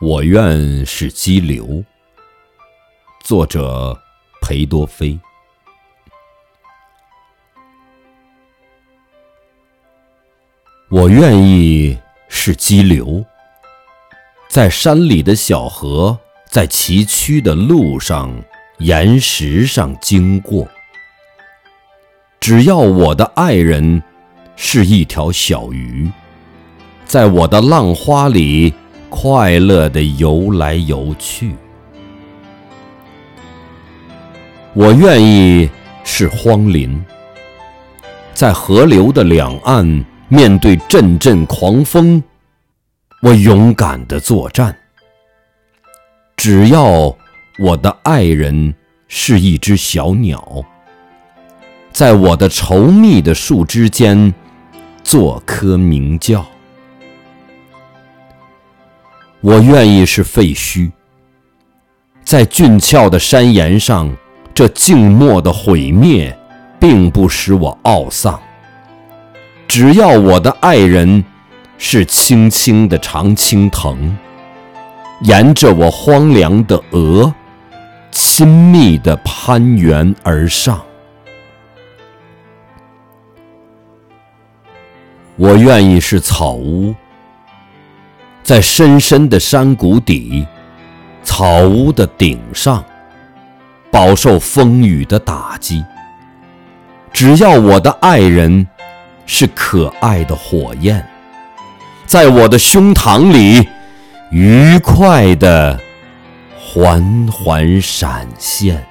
我愿是激流。作者：裴多菲。我愿意是激流，在山里的小河，在崎岖的路上、岩石上经过。只要我的爱人是一条小鱼，在我的浪花里。快乐的游来游去，我愿意是荒林，在河流的两岸，面对阵阵狂风，我勇敢的作战。只要我的爱人是一只小鸟，在我的稠密的树枝间做棵鸣叫。我愿意是废墟，在峻峭的山岩上，这静默的毁灭，并不使我懊丧。只要我的爱人是青青的常青藤，沿着我荒凉的额，亲密地攀援而上。我愿意是草屋。在深深的山谷底，草屋的顶上，饱受风雨的打击。只要我的爱人是可爱的火焰，在我的胸膛里，愉快的缓缓闪现。